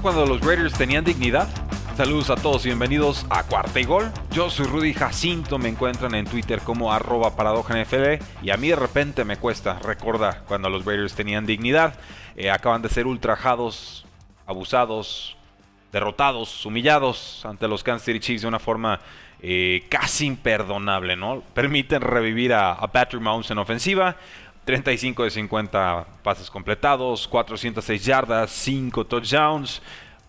¿Recuerdan cuando los Raiders tenían dignidad? Saludos a todos y bienvenidos a Cuarta y Gol. Yo soy Rudy Jacinto, me encuentran en Twitter como arroba NFL y a mí de repente me cuesta recordar cuando los Raiders tenían dignidad. Eh, acaban de ser ultrajados, abusados, derrotados, humillados ante los Kansas City Chiefs de una forma eh, casi imperdonable, ¿no? Permiten revivir a, a Patrick Mahomes en ofensiva, 35 de 50 pases completados, 406 yardas, 5 touchdowns,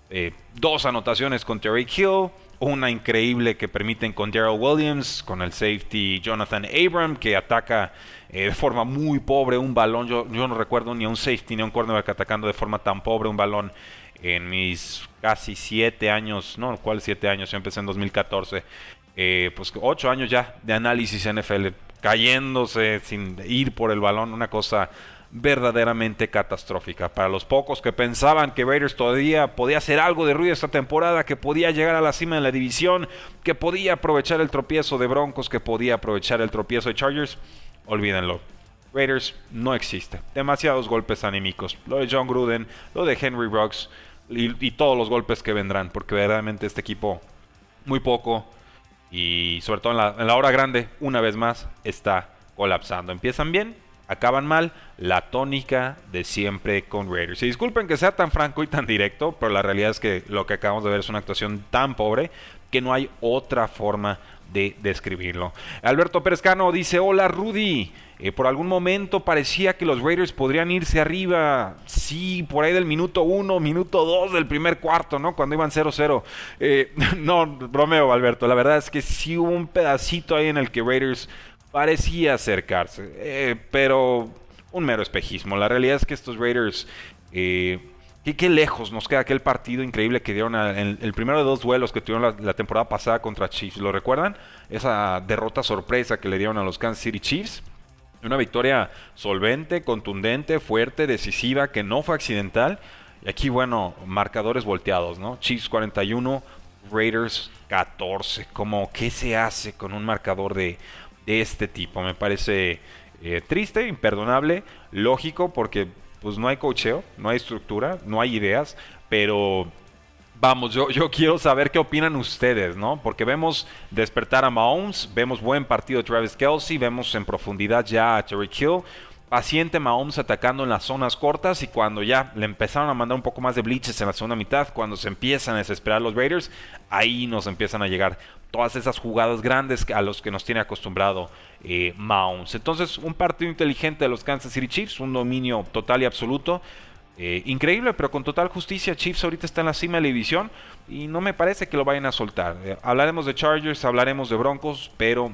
eh, dos anotaciones con Terry Hill, una increíble que permiten con Daryl Williams, con el safety Jonathan Abram, que ataca eh, de forma muy pobre un balón. Yo, no recuerdo ni a un safety ni a un cornerback atacando de forma tan pobre un balón en mis casi 7 años, no, ¿cuál 7 años? Yo empecé en 2014. Eh, pues 8 años ya de análisis NFL cayéndose sin ir por el balón, una cosa verdaderamente catastrófica. Para los pocos que pensaban que Raiders todavía podía hacer algo de ruido esta temporada, que podía llegar a la cima de la división, que podía aprovechar el tropiezo de Broncos, que podía aprovechar el tropiezo de Chargers, olvídenlo. Raiders no existe. Demasiados golpes anímicos. Lo de John Gruden, lo de Henry Ruggs y, y todos los golpes que vendrán, porque verdaderamente este equipo muy poco y sobre todo en la, hora grande, una vez más, está colapsando. Empiezan bien, acaban mal, la tónica de siempre con Raiders. Y disculpen que sea tan franco y tan directo, pero la realidad es que lo que acabamos de ver es una actuación tan pobre que no hay otra forma de describirlo. Alberto Perezcano dice, hola Rudy, eh, por algún momento parecía que los Raiders podrían irse arriba, sí, por ahí del minuto 1, minuto 2 del primer cuarto, ¿no? Cuando iban 0-0. Eh, no, bromeo Alberto, la verdad es que sí hubo un pedacito ahí en el que Raiders parecía acercarse, eh, pero un mero espejismo. La realidad es que estos Raiders... Eh, Qué, lejos nos queda aquel partido increíble que dieron en el primero de dos duelos que tuvieron la, la, temporada pasada contra Chiefs. ¿Lo recuerdan? Esa derrota sorpresa que le dieron a los Kansas City Chiefs. Una victoria solvente, contundente, fuerte, decisiva, que no fue accidental. Y aquí, bueno, marcadores volteados, ¿no? Chiefs 41, Raiders 14. Como, ¿qué se hace con un marcador de, de este tipo? Me parece eh, triste, imperdonable, lógico, porque pues no hay cocheo, no hay estructura, no hay ideas, pero vamos, yo, yo quiero saber qué opinan ustedes, ¿no? Porque vemos despertar a Mahomes, vemos buen partido de Travis Kelsey, vemos en profundidad ya a Terry Hill, paciente Mahomes atacando en las zonas cortas y cuando ya le empezaron a mandar un poco más de bleaches en la segunda mitad, cuando se empiezan a desesperar los Raiders, ahí nos empiezan a llegar todas esas jugadas grandes a los que nos tiene acostumbrado eh, Mahomes. Entonces, un partido inteligente de los Kansas City Chiefs, un dominio total y absoluto. Eh, increíble, pero con total justicia. Chiefs ahorita está en la cima de la división y no me parece que lo vayan a soltar. Eh, hablaremos de Chargers, hablaremos de Broncos, pero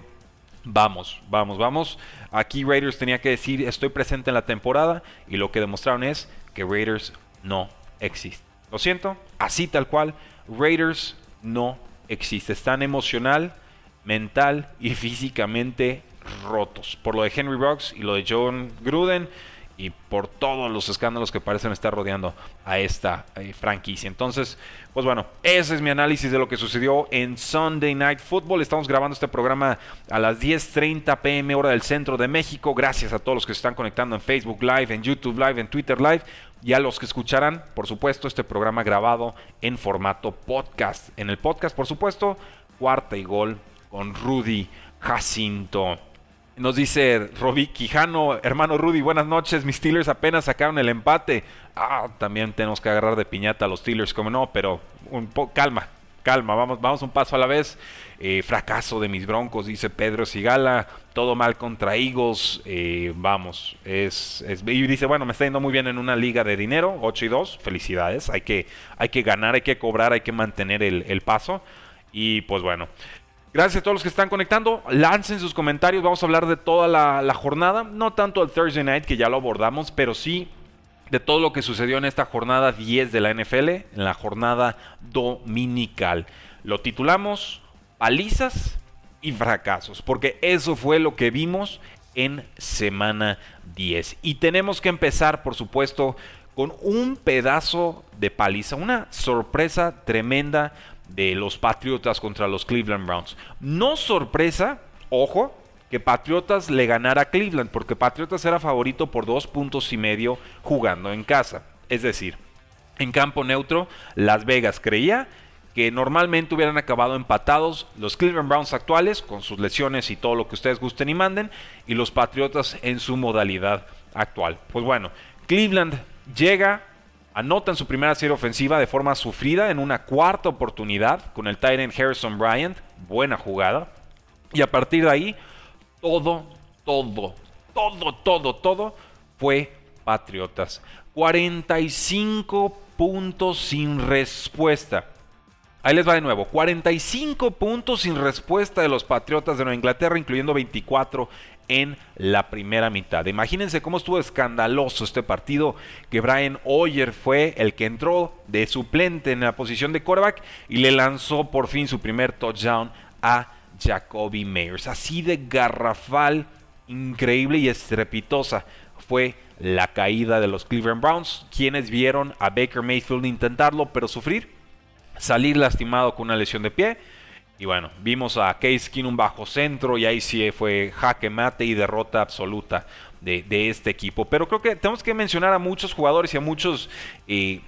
vamos, vamos, vamos. Aquí Raiders tenía que decir estoy presente en la temporada y lo que demostraron es que Raiders no existe. Lo siento, así tal cual, Raiders no existe. Están emocional, mental y físicamente rotos. Por lo de Henry Ruggs y lo de John Gruden y por todos los escándalos que parecen estar rodeando a esta eh, franquicia. Entonces, pues bueno, ese es mi análisis de lo que sucedió en Sunday Night Football. Estamos grabando este programa a las 10.30 pm hora del centro de México. Gracias a todos los que se están conectando en Facebook Live, en YouTube Live, en Twitter Live y a los que escucharán, por supuesto, este programa grabado en formato podcast. En el podcast, por supuesto, cuarta y gol con Rudy Jacinto. Nos dice Roby Quijano, hermano Rudy, buenas noches. Mis Steelers apenas sacaron el empate. Ah, también tenemos que agarrar de piñata a los Steelers, como no, pero un calma, calma, vamos, vamos un paso a la vez. Eh, fracaso de mis broncos, dice Pedro Sigala. Todo mal contra Eagles. Eh, vamos, es, Y dice, bueno, me está yendo muy bien en una liga de dinero, 8 y 2. Felicidades. Hay que, hay que ganar, hay que cobrar, hay que mantener el, paso. Y pues bueno. Gracias a todos los que están conectando. Lancen sus comentarios. Vamos a hablar de toda la, la jornada. No tanto el Thursday night, que ya lo abordamos, pero sí de todo lo que sucedió en esta jornada 10 de la NFL, en la jornada dominical. Lo titulamos palizas y fracasos, porque eso fue lo que vimos en semana 10. Y tenemos que empezar, por supuesto, con un pedazo de paliza, una sorpresa tremenda de los Patriotas contra los Cleveland Browns. No sorpresa, ojo, que Patriotas le ganara a Cleveland, porque Patriotas era favorito por dos puntos y medio jugando en casa. Es decir, en campo neutro, Las Vegas creía que normalmente hubieran acabado empatados los Cleveland Browns actuales, con sus lesiones y todo lo que ustedes gusten y manden, y los Patriotas en su modalidad actual. Pues bueno, Cleveland llega, anota en su primera serie ofensiva de forma sufrida en una cuarta oportunidad con el Titan Harrison Bryant, buena jugada, y a partir de ahí todo, todo, todo, todo, todo fue Patriotas. 45 puntos sin respuesta. Ahí les va de nuevo. 45 puntos sin respuesta de los Patriotas de Nueva Inglaterra, incluyendo 24 en la primera mitad. Imagínense cómo estuvo escandaloso este partido que Brian Hoyer fue el que entró de suplente en la posición de quarterback y le lanzó por fin su primer touchdown a Jacoby Meyers. Así de garrafal, increíble y estrepitosa fue la caída de los Cleveland Browns, quienes vieron a Baker Mayfield intentarlo pero sufrir salir lastimado con una lesión de pie. Y bueno, vimos a Case Keenum bajo centro y ahí sí fue jaque mate y derrota absoluta de, este equipo. Pero creo que tenemos que mencionar a muchos jugadores y a muchos eh,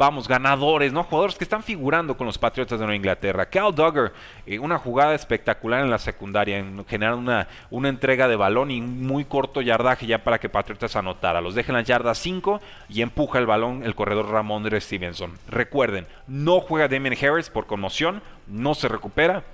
vamos, ganadores, ¿no? Jugadores que están figurando con los Patriotas de Nueva Inglaterra. Cal Duggar, eh, una jugada espectacular en la secundaria, en una, una entrega de balón y muy corto yardaje ya para que Patriotas anotara. Los deja en la yarda 5 y empuja el balón el corredor Ramondre Stevenson. Recuerden, no juega Damien Harris por conmoción, no se recupera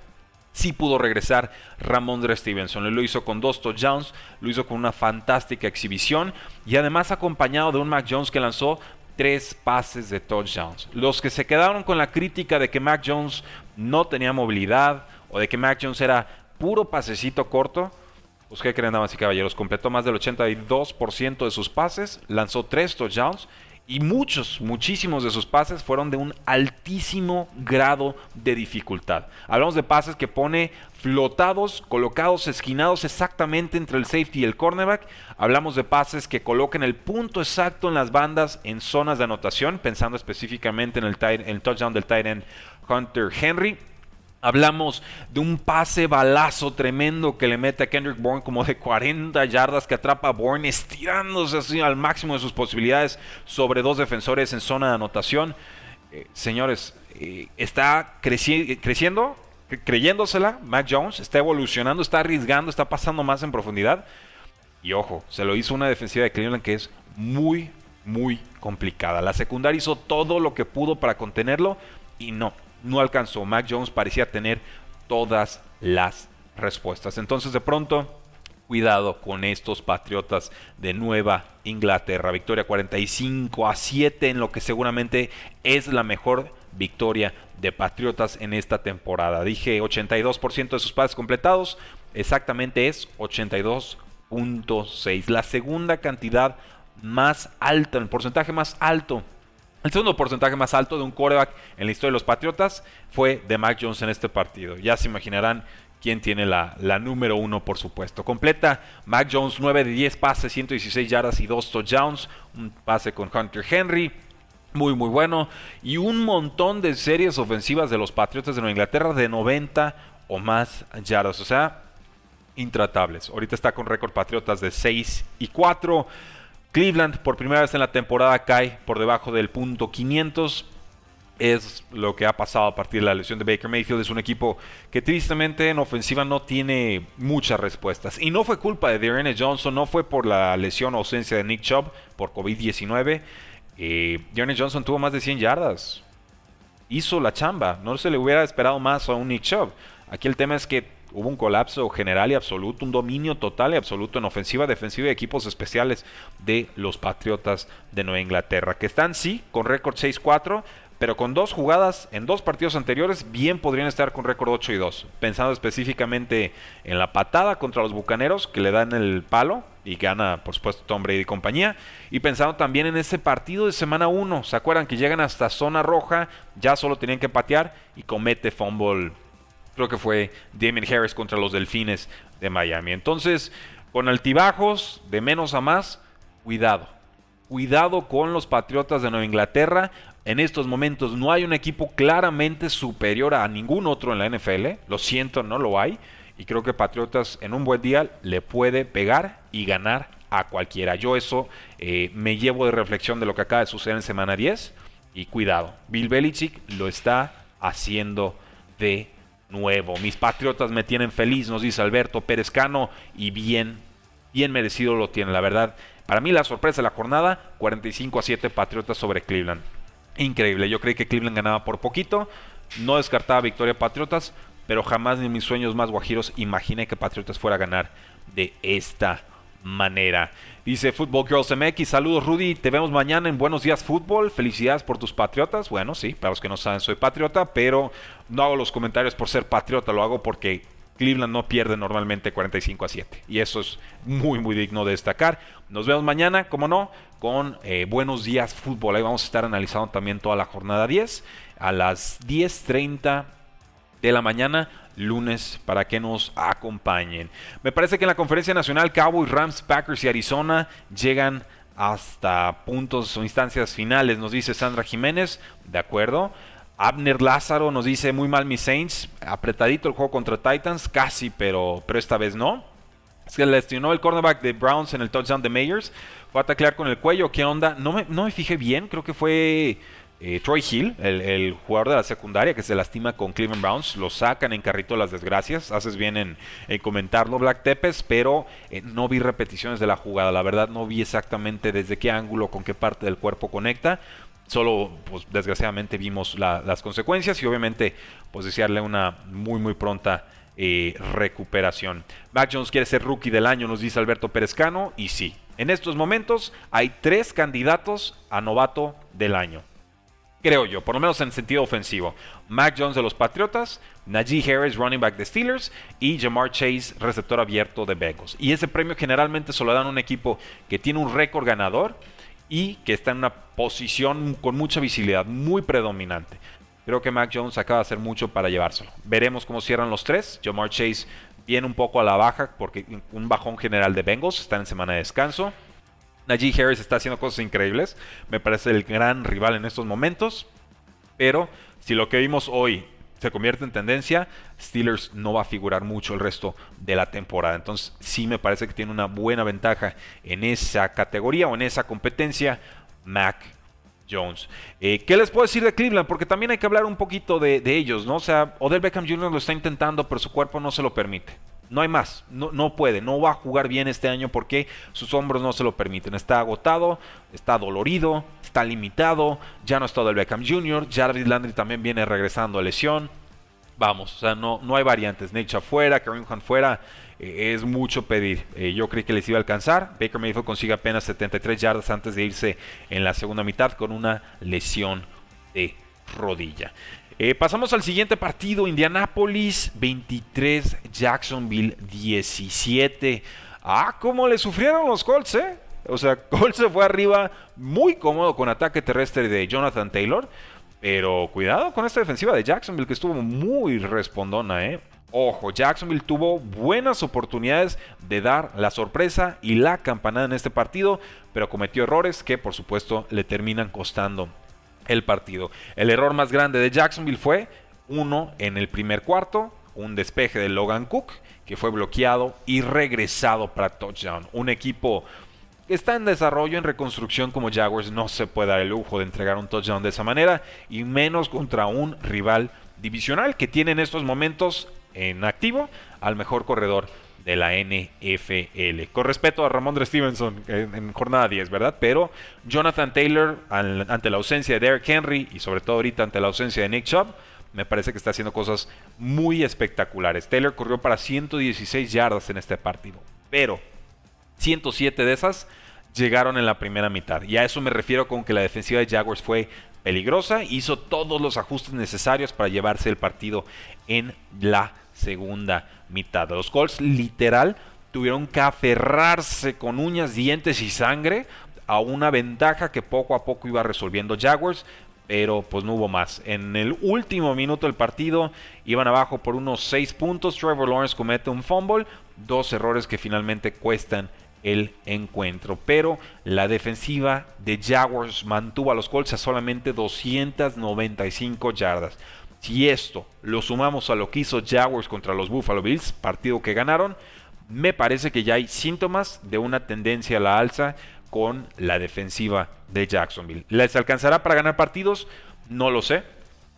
sí pudo regresar Ramondre Stevenson. Lo hizo con dos touchdowns, lo hizo con una fantástica exhibición y además acompañado de un Mac Jones que lanzó tres pases de touchdowns. Los que se quedaron con la crítica de que Mac Jones no tenía movilidad o de que Mac Jones era puro pasecito corto, pues qué creen damas y caballeros, completó más del 82% de sus pases, lanzó tres touchdowns y muchos, muchísimos de sus pases fueron de un altísimo grado de dificultad. Hablamos de pases que pone flotados, colocados, esquinados exactamente entre el safety y el cornerback. Hablamos de pases que colocan el punto exacto en las bandas en zonas de anotación, pensando específicamente en el, el touchdown del tight end Hunter Henry. Hablamos de un pase balazo tremendo que le mete a Kendrick Bourne como de 40 yardas que atrapa a Bourne estirándose así al máximo de sus posibilidades sobre dos defensores en zona de anotación. Eh, señores, eh, está creciendo, creyéndosela Mac Jones, está evolucionando, está arriesgando, está pasando más en profundidad. Y ojo, se lo hizo una defensiva de Cleveland que es muy, muy complicada. La secundaria hizo todo lo que pudo para contenerlo y no, no alcanzó. Mac Jones parecía tener todas las respuestas. Entonces de pronto, cuidado con estos Patriotas de Nueva Inglaterra. Victoria 45 a 7 en lo que seguramente es la mejor victoria de Patriotas en esta temporada. Dije 82% de sus pases completados, exactamente es 82.6. La segunda cantidad más alta, el porcentaje más alto el segundo porcentaje más alto de un quarterback en la historia de los Patriotas fue de Mac Jones en este partido. Ya se imaginarán quién tiene la, número uno, por supuesto. Completa Mac Jones 9 de 10 pases, 116 yardas y 2 touchdowns. Un pase con Hunter Henry. Muy, muy bueno. Y un montón de series ofensivas de los Patriotas de Nueva Inglaterra de 90 o más yardas. O sea, intratables. Ahorita está con récord Patriotas de 6 y 4. Cleveland por primera vez en la temporada cae por debajo del punto 500. Es lo que ha pasado a partir de la lesión de Baker Mayfield. Es un equipo que tristemente en ofensiva no tiene muchas respuestas. Y no fue culpa de Dearne Johnson, no fue por la lesión o ausencia de Nick Chubb por COVID-19. Eh, Johnson tuvo más de 100 yardas. hizo la chamba. No se le hubiera esperado más a un Nick Chubb. Aquí el tema es que hubo un colapso general y absoluto, un dominio total y absoluto en ofensiva, defensiva y equipos especiales de los Patriotas de Nueva Inglaterra, que están sí con récord 6-4, pero con dos jugadas en dos partidos anteriores bien podrían estar con récord 8 y 2. Pensando específicamente en la patada contra los Bucaneros que le dan el palo y gana por supuesto Tom Brady y compañía. Y pensando también en ese partido de semana 1, ¿se acuerdan que llegan hasta zona roja? Ya solo tenían que patear y comete fumble. Creo que fue Damien Harris contra los Delfines de Miami. Entonces, con altibajos de menos a más, cuidado. Cuidado con los Patriotas de Nueva Inglaterra. En estos momentos no hay un equipo claramente superior a ningún otro en la NFL. Lo siento, no lo hay. Y creo que Patriotas en un buen día le puede pegar y ganar a cualquiera. Yo eso eh, me llevo de reflexión de lo que acaba de suceder en semana 10. Y cuidado, Bill Belichick lo está haciendo de nuevo. Mis Patriotas me tienen feliz, nos dice Alberto Pérez Cano. Y bien, bien merecido lo tiene, la verdad. Para mí la sorpresa de la jornada, 45 a 7 Patriotas sobre Cleveland. Increíble, yo creí que Cleveland ganaba por poquito, no descartaba victoria Patriotas, pero jamás en mis sueños más guajiros imaginé que Patriotas fuera a ganar de esta manera. Dice Football Girls MX, saludos Rudy, te vemos mañana en Buenos Días Fútbol, felicidades por tus patriotas. Bueno, sí, para los que no saben soy patriota, pero no hago los comentarios por ser patriota, lo hago porque Cleveland no pierde normalmente 45 a 7. Y eso es muy, muy digno de destacar. Nos vemos mañana, como no, con eh, Buenos Días Fútbol. Ahí vamos a estar analizando también toda la jornada 10 a las 10.30 de la mañana lunes para que nos acompañen. Me parece que en la conferencia nacional Cowboys, Rams, Packers y Arizona llegan hasta puntos o instancias finales, nos dice Sandra Jiménez. De acuerdo. Abner Lázaro nos dice muy mal mis Saints. Apretadito el juego contra Titans, casi, pero, pero esta vez no. Que lesionó el cornerback de Browns en el touchdown de Mayers. Fue a taclear con el cuello. ¿Qué onda? No me, no me fijé bien. Creo que fue eh, Troy Hill, el, jugador de la secundaria que se lastima con Cleveland Browns. Lo sacan en carrito las desgracias. Haces bien en, comentarlo, Black Tepes. Pero eh, no vi repeticiones de la jugada. La verdad, no vi exactamente desde qué ángulo, con qué parte del cuerpo conecta solo, pues desgraciadamente vimos las consecuencias y obviamente, pues desearle una muy, muy pronta eh, recuperación. Mac Jones quiere ser rookie del año, nos dice Alberto Perezcano, y sí, en estos momentos hay tres candidatos a novato del año. Creo yo, por lo menos en sentido ofensivo. Mac Jones de los Patriotas, Najee Harris, running back de Steelers, y Jamar Chase, receptor abierto de Bengals. Y ese premio generalmente se lo dan a un equipo que tiene un récord ganador y que está en una posición con mucha visibilidad, muy predominante. Creo que Mac Jones acaba de hacer mucho para llevárselo. Veremos cómo cierran los tres. Jamar Chase viene un poco a la baja porque un bajón general de Bengals, está en semana de descanso. Najee Harris está haciendo cosas increíbles. Me parece el gran rival en estos momentos. Pero si lo que vimos hoy se convierte en tendencia, Steelers no va a figurar mucho el resto de la temporada. Entonces sí me parece que tiene una buena ventaja en esa categoría o en esa competencia Mac Jones. Eh, ¿Qué les puedo decir de Cleveland? Porque también hay que hablar un poquito de, de, ellos, ¿no? O sea, Odell Beckham Jr. lo está intentando, pero su cuerpo no se lo permite. No hay más, no, no, puede, no va a jugar bien este año porque sus hombros no se lo permiten. Está agotado, está dolorido, está limitado, ya no está del Beckham Jr., Jarvis Landry también viene regresando a lesión. Vamos, o sea, no, no hay variantes. Nate fuera, Kareem Hunt fuera, eh, es mucho pedir. Eh, yo creí que les iba a alcanzar. Baker Mayfield consigue apenas 73 yardas antes de irse en la segunda mitad con una lesión de rodilla. Eh, pasamos al siguiente partido, Indianapolis 23, Jacksonville 17. Ah, cómo le sufrieron los Colts, ¿eh? O sea, Colts se fue arriba muy cómodo con ataque terrestre de Jonathan Taylor. Pero cuidado con esta defensiva de Jacksonville que estuvo muy respondona, ¿eh? Ojo, Jacksonville tuvo buenas oportunidades de dar la sorpresa y la campanada en este partido, pero cometió errores que por supuesto le terminan costando el partido. El error más grande de Jacksonville fue uno en el primer cuarto, un despeje de Logan Cook que fue bloqueado y regresado para touchdown. Un equipo que está en desarrollo, en reconstrucción como Jaguars, no se puede dar el lujo de entregar un touchdown de esa manera y menos contra un rival divisional que tiene en estos momentos en activo al mejor corredor de la NFL. Con respeto a Ramón Stevenson en, jornada 10, ¿verdad? Pero Jonathan Taylor, ante la ausencia de Derrick Henry y sobre todo ahorita ante la ausencia de Nick Chubb, me parece que está haciendo cosas muy espectaculares. Taylor corrió para 116 yardas en este partido, pero 107 de esas llegaron en la primera mitad. Y a eso me refiero con que la defensiva de Jaguars fue peligrosa, hizo todos los ajustes necesarios para llevarse el partido en la segunda mitad. Los Colts literal tuvieron que aferrarse con uñas, dientes y sangre a una ventaja que poco a poco iba resolviendo Jaguars, pero pues no hubo más. En el último minuto del partido iban abajo por unos 6 puntos. Trevor Lawrence comete un fumble, dos errores que finalmente cuestan el encuentro. Pero la defensiva de Jaguars mantuvo a los Colts a solamente 295 yardas. Si esto lo sumamos a lo que hizo Jaguars contra los Buffalo Bills, partido que ganaron, me parece que ya hay síntomas de una tendencia a la alza con la defensiva de Jacksonville. ¿Les alcanzará para ganar partidos? No lo sé.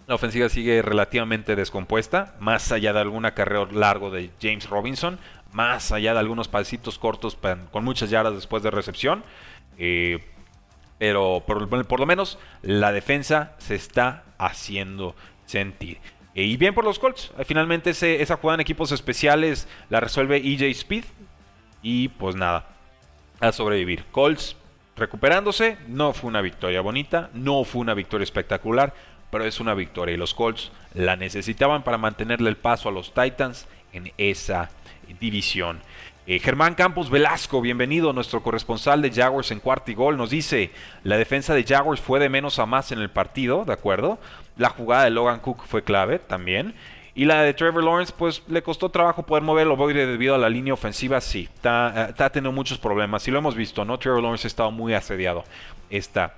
La ofensiva sigue relativamente descompuesta, más allá de algún acarreo largo de James Robinson, más allá de algunos pasitos cortos con muchas yardas después de recepción. Eh, pero por, lo menos la defensa se está haciendo sentir. Eh, y bien por los Colts. Finalmente esa jugada en equipos especiales la resuelve EJ Speed. Y pues nada, a sobrevivir. Colts recuperándose. No fue una victoria bonita, no fue una victoria espectacular, pero es una victoria. Y los Colts la necesitaban para mantenerle el paso a los Titans en esa división. Eh, Germán Campos Velasco, bienvenido, nuestro corresponsal de Jaguars en cuarto y gol, nos dice, la defensa de Jaguars fue de menos a más en el partido, ¿de acuerdo? La jugada de Logan Cook fue clave también. Y la de Trevor Lawrence, pues le costó trabajo poder moverlo debido a la línea ofensiva, sí. Está, eh, está teniendo muchos problemas. Y lo hemos visto, ¿no? Trevor Lawrence ha estado muy asediado esta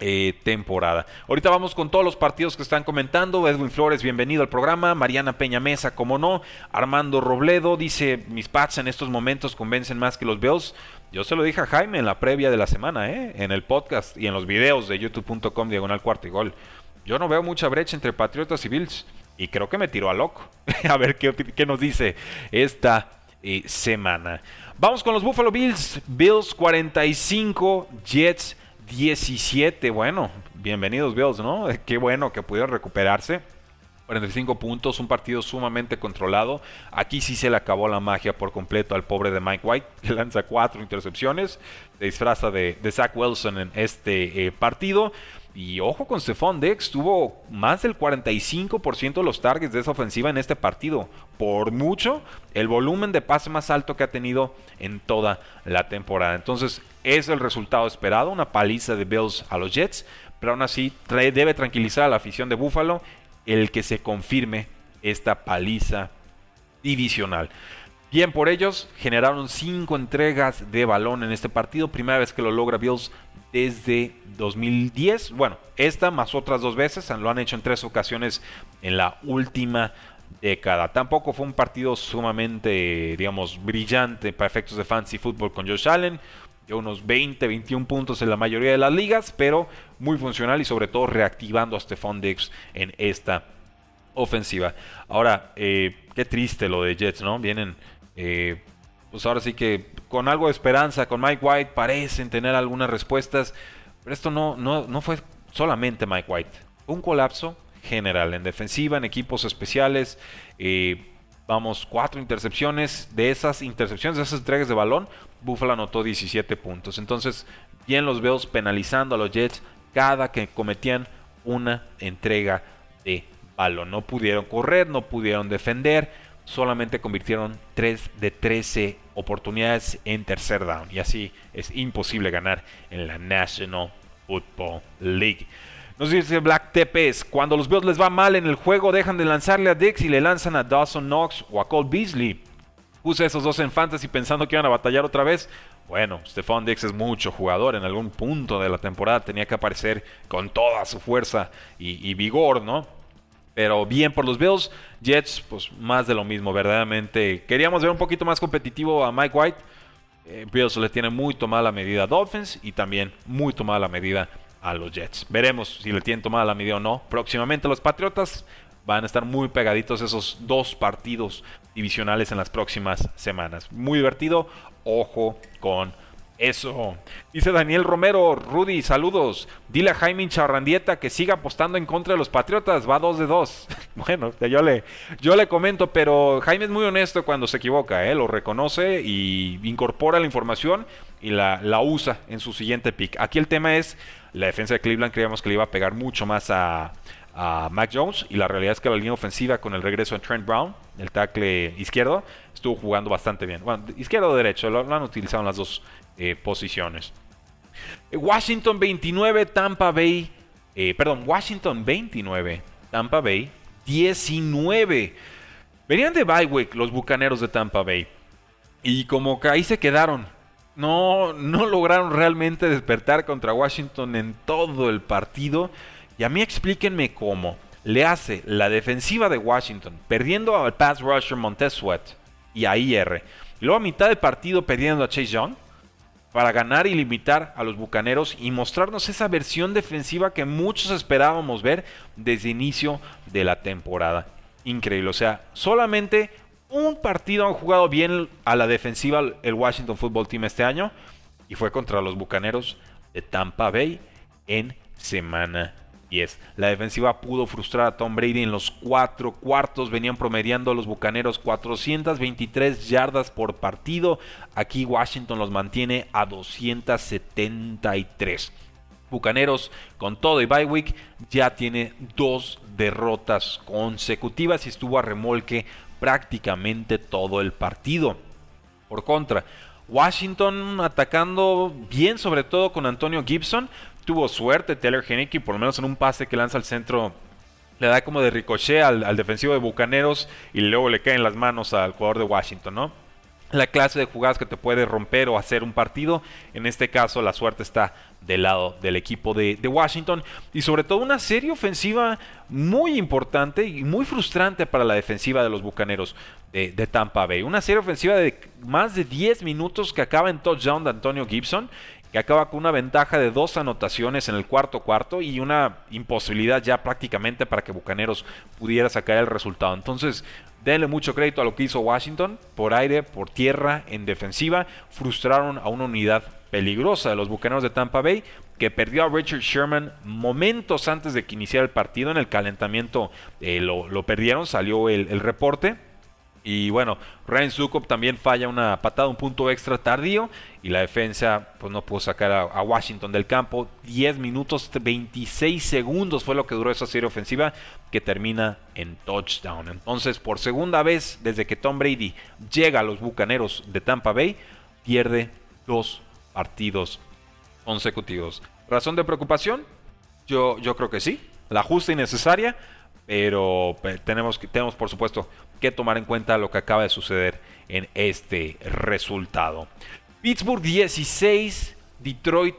eh, temporada. Ahorita vamos con todos los partidos que están comentando. Edwin Flores, bienvenido al programa. Mariana Peña Mesa, como no. Armando Robledo dice: Mis Pats en estos momentos convencen más que los Bills. Yo se lo dije a Jaime en la previa de la semana, ¿eh? en el podcast y en los videos de youtube.com diagonal cuarto y gol. Yo no veo mucha brecha entre Patriotas y Bills. Y creo que me tiró a loco. a ver qué, nos dice esta eh, semana. Vamos con los Buffalo Bills. Bills 45, Jets 17. Bueno, bienvenidos Bills, ¿no? Qué bueno que pudieron recuperarse. 45 puntos, un partido sumamente controlado. Aquí sí se le acabó la magia por completo al pobre de Mike White, que lanza cuatro intercepciones, se disfraza de, Zach Wilson en este eh, partido. Y ojo con Stephon Dex, tuvo más del 45% de los targets de esa ofensiva en este partido. Por mucho, el volumen de pase más alto que ha tenido en toda la temporada. Entonces, es el resultado esperado, una paliza de Bills a los Jets. Pero aún así, debe tranquilizar a la afición de Buffalo el que se confirme esta paliza divisional. Bien por ellos, generaron cinco entregas de balón en este partido, primera vez que lo logra Bills desde 2010. Bueno, esta más otras dos veces, lo han hecho en tres ocasiones en la última década. Tampoco fue un partido sumamente, digamos, brillante para efectos de fantasy fútbol con Josh Allen. Dio unos 20, 21 puntos en la mayoría de las ligas, pero muy funcional y sobre todo reactivando a Stephon Diggs en esta ofensiva. Ahora, eh, qué triste lo de Jets, ¿no? Vienen eh, pues ahora sí que con algo de esperanza, con Mike White parecen tener algunas respuestas, pero esto no, no, no fue solamente Mike White, un colapso general en defensiva, en equipos especiales. Eh, vamos, cuatro intercepciones. De esas intercepciones, de esas entregas de balón, Buffalo anotó 17 puntos. Entonces, bien los veo penalizando a los Jets cada que cometían una entrega de balón. No pudieron correr, no pudieron defender solamente convirtieron 3 de 13 oportunidades en tercer down. Y así es imposible ganar en la National Football League. Nos dice Black Tepes, cuando los Bills les va mal en el juego, dejan de lanzarle a Dix y le lanzan a Dawson Knox o a Cole Beasley. Puse esos dos en fantasy pensando que iban a batallar otra vez. Bueno, Stephon Dix es mucho jugador. En algún punto de la temporada tenía que aparecer con toda su fuerza y, y vigor, ¿no? Pero bien por los Bills. Jets, pues más de lo mismo, verdaderamente. Queríamos ver un poquito más competitivo a Mike White. Eh, Bills le tiene muy tomada la medida a Dolphins y también muy tomada la medida a los Jets. Veremos si le tienen tomada la medida o no. Próximamente los Patriotas. van a estar muy pegaditos esos dos partidos divisionales en las próximas semanas. Muy divertido, ojo con eso. Dice Daniel Romero, Rudy, saludos. Dile a Jaime Charrandieta que siga apostando en contra de los Patriotas. Va 2 de 2. bueno, yo le, yo le comento, pero Jaime es muy honesto cuando se equivoca. ¿eh? Lo reconoce y incorpora la información y la, la usa en su siguiente pick. Aquí el tema es, la defensa de Cleveland creíamos que le iba a pegar mucho más a, a Mac Jones y la realidad es que la línea ofensiva con el regreso de Trent Brown, el tackle izquierdo, estuvo jugando bastante bien. Bueno, izquierdo o derecho, lo, han utilizado las dos eh, posiciones. Washington 29, Tampa Bay, eh, perdón, Washington 29, Tampa Bay 19. Venían de bye los bucaneros de Tampa Bay. Y como que ahí se quedaron. No, no lograron realmente despertar contra Washington en todo el partido. Y a mí explíquenme cómo le hace la defensiva de Washington, perdiendo al pass rusher Montez Sweat y a IR. Y luego a mitad del partido perdiendo a Chase Young para ganar y limitar a los Bucaneros y mostrarnos esa versión defensiva que muchos esperábamos ver desde inicio de la temporada. Increíble, o sea, solamente un partido han jugado bien a la defensiva el Washington Football Team este año y fue contra los Bucaneros de Tampa Bay en semana la defensiva pudo frustrar a Tom Brady en los cuatro cuartos. Venían promediando los bucaneros 423 yardas por partido. Aquí Washington los mantiene a 273. Bucaneros con todo y bye week ya tiene dos derrotas consecutivas y estuvo a remolque prácticamente todo el partido. Por contra, Washington atacando bien sobre todo con Antonio Gibson, tuvo suerte Taylor Henneke, por lo menos en un pase que lanza al centro, le da como de ricochet al, defensivo de Bucaneros y luego le cae en las manos al jugador de Washington, ¿no? La clase de jugadas que te puede romper o hacer un partido, en este caso la suerte está del lado del equipo de, Washington y sobre todo una serie ofensiva muy importante y muy frustrante para la defensiva de los Bucaneros de, de, Tampa Bay. Una serie ofensiva de más de 10 minutos que acaba en touchdown de Antonio Gibson que acaba con una ventaja de dos anotaciones en el cuarto cuarto y una imposibilidad ya prácticamente para que Bucaneros pudiera sacar el resultado. Entonces, denle mucho crédito a lo que hizo Washington, por aire, por tierra, en defensiva, frustraron a una unidad peligrosa de los Bucaneros de Tampa Bay, que perdió a Richard Sherman momentos antes de que iniciara el partido. En el calentamiento eh, lo, perdieron, salió el reporte. Y bueno, Ryan Sukop también falla una patada, un punto extra tardío. Y la defensa pues no pudo sacar a, Washington del campo. 10 minutos, 26 segundos fue lo que duró esa serie ofensiva que termina en touchdown. Entonces, por segunda vez desde que Tom Brady llega a los Bucaneros de Tampa Bay, pierde dos partidos consecutivos. ¿Razón de preocupación? Yo, yo creo que sí. La justa y necesaria. Pero tenemos, tenemos, por supuesto, que tomar en cuenta lo que acaba de suceder en este resultado. Pittsburgh 16, Detroit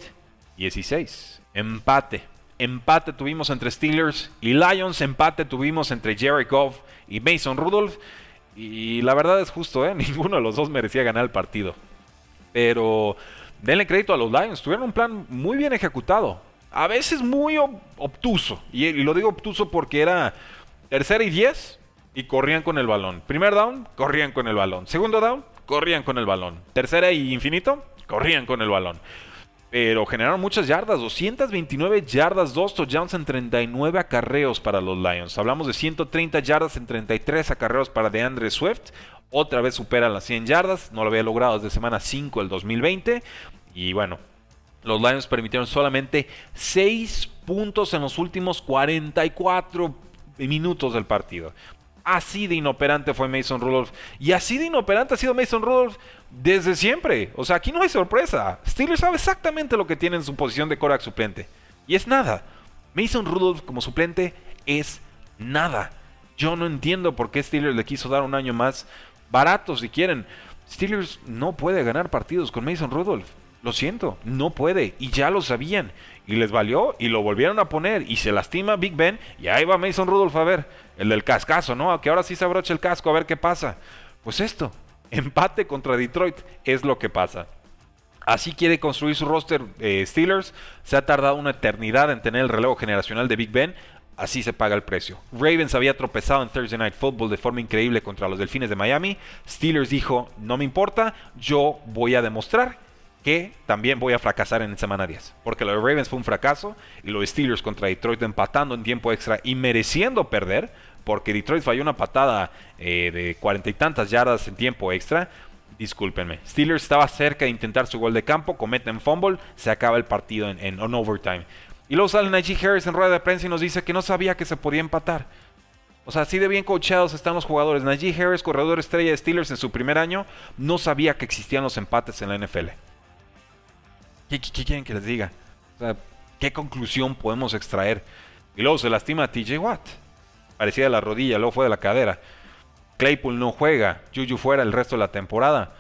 16. Empate. Empate tuvimos entre Steelers y Lions. Empate tuvimos entre Jerry Goff y Mason Rudolph. Y la verdad es justo, ¿eh? ninguno de los dos merecía ganar el partido. Pero denle crédito a los Lions. Tuvieron un plan muy bien ejecutado. A veces muy obtuso. Y, lo digo obtuso porque era tercera y diez y corrían con el balón. Primer down, corrían con el balón. Segundo down, corrían con el balón. Tercera y infinito, corrían con el balón. Pero generaron muchas yardas, 229 yardas, 2 touchdowns en 39 acarreos para los Lions. Hablamos de 130 yardas en 33 acarreos para DeAndre Swift. Otra vez supera las 100 yardas, no lo había logrado desde semana 5 del 2020. Y bueno, los Lions permitieron solamente 6 puntos en los últimos 44 minutos del partido. Así de inoperante fue Mason Rudolph. Y así de inoperante ha sido Mason Rudolph desde siempre. O sea, aquí no hay sorpresa. Steelers sabe exactamente lo que tiene en su posición de Korak suplente. Y es nada. Mason Rudolph como suplente es nada. Yo no entiendo por qué Steelers le quiso dar un año más barato si quieren. Steelers no puede ganar partidos con Mason Rudolph. Lo siento, no puede. Y ya lo sabían. Y les valió y lo volvieron a poner. Y se lastima Big Ben. Y ahí va Mason Rudolph a ver. El del cascazo, ¿no? Que ahora sí se abrocha el casco a ver qué pasa. Pues esto, empate contra Detroit es lo que pasa. Así quiere construir su roster eh, Steelers. Se ha tardado una eternidad en tener el relevo generacional de Big Ben. así se paga el precio. Ravens había tropezado en Thursday Night Football de forma increíble contra los Delfines de Miami. Steelers dijo, no me importa, yo voy a demostrar que también voy a fracasar en semana 10. Porque lo de Ravens fue un fracaso y lo de Steelers contra Detroit empatando en tiempo extra y mereciendo perder, porque Detroit falló una patada eh, de cuarenta y tantas yardas en tiempo extra. Discúlpenme. Steelers estaba cerca de intentar su gol de campo, cometen fumble, se acaba el partido en, en overtime. Y luego sale Najee Harris en rueda de prensa y nos dice que no sabía que se podía empatar. O sea, así de bien coachados están los jugadores. Najee Harris, corredor estrella de Steelers en su primer año, no sabía que existían los empates en la NFL. ¿Qué, quieren que les diga? O sea, ¿qué conclusión podemos extraer? Y luego se lastima a TJ Watt. Parecía de la rodilla, luego fue de la cadera. Claypool no juega, Juju fuera el resto de la temporada.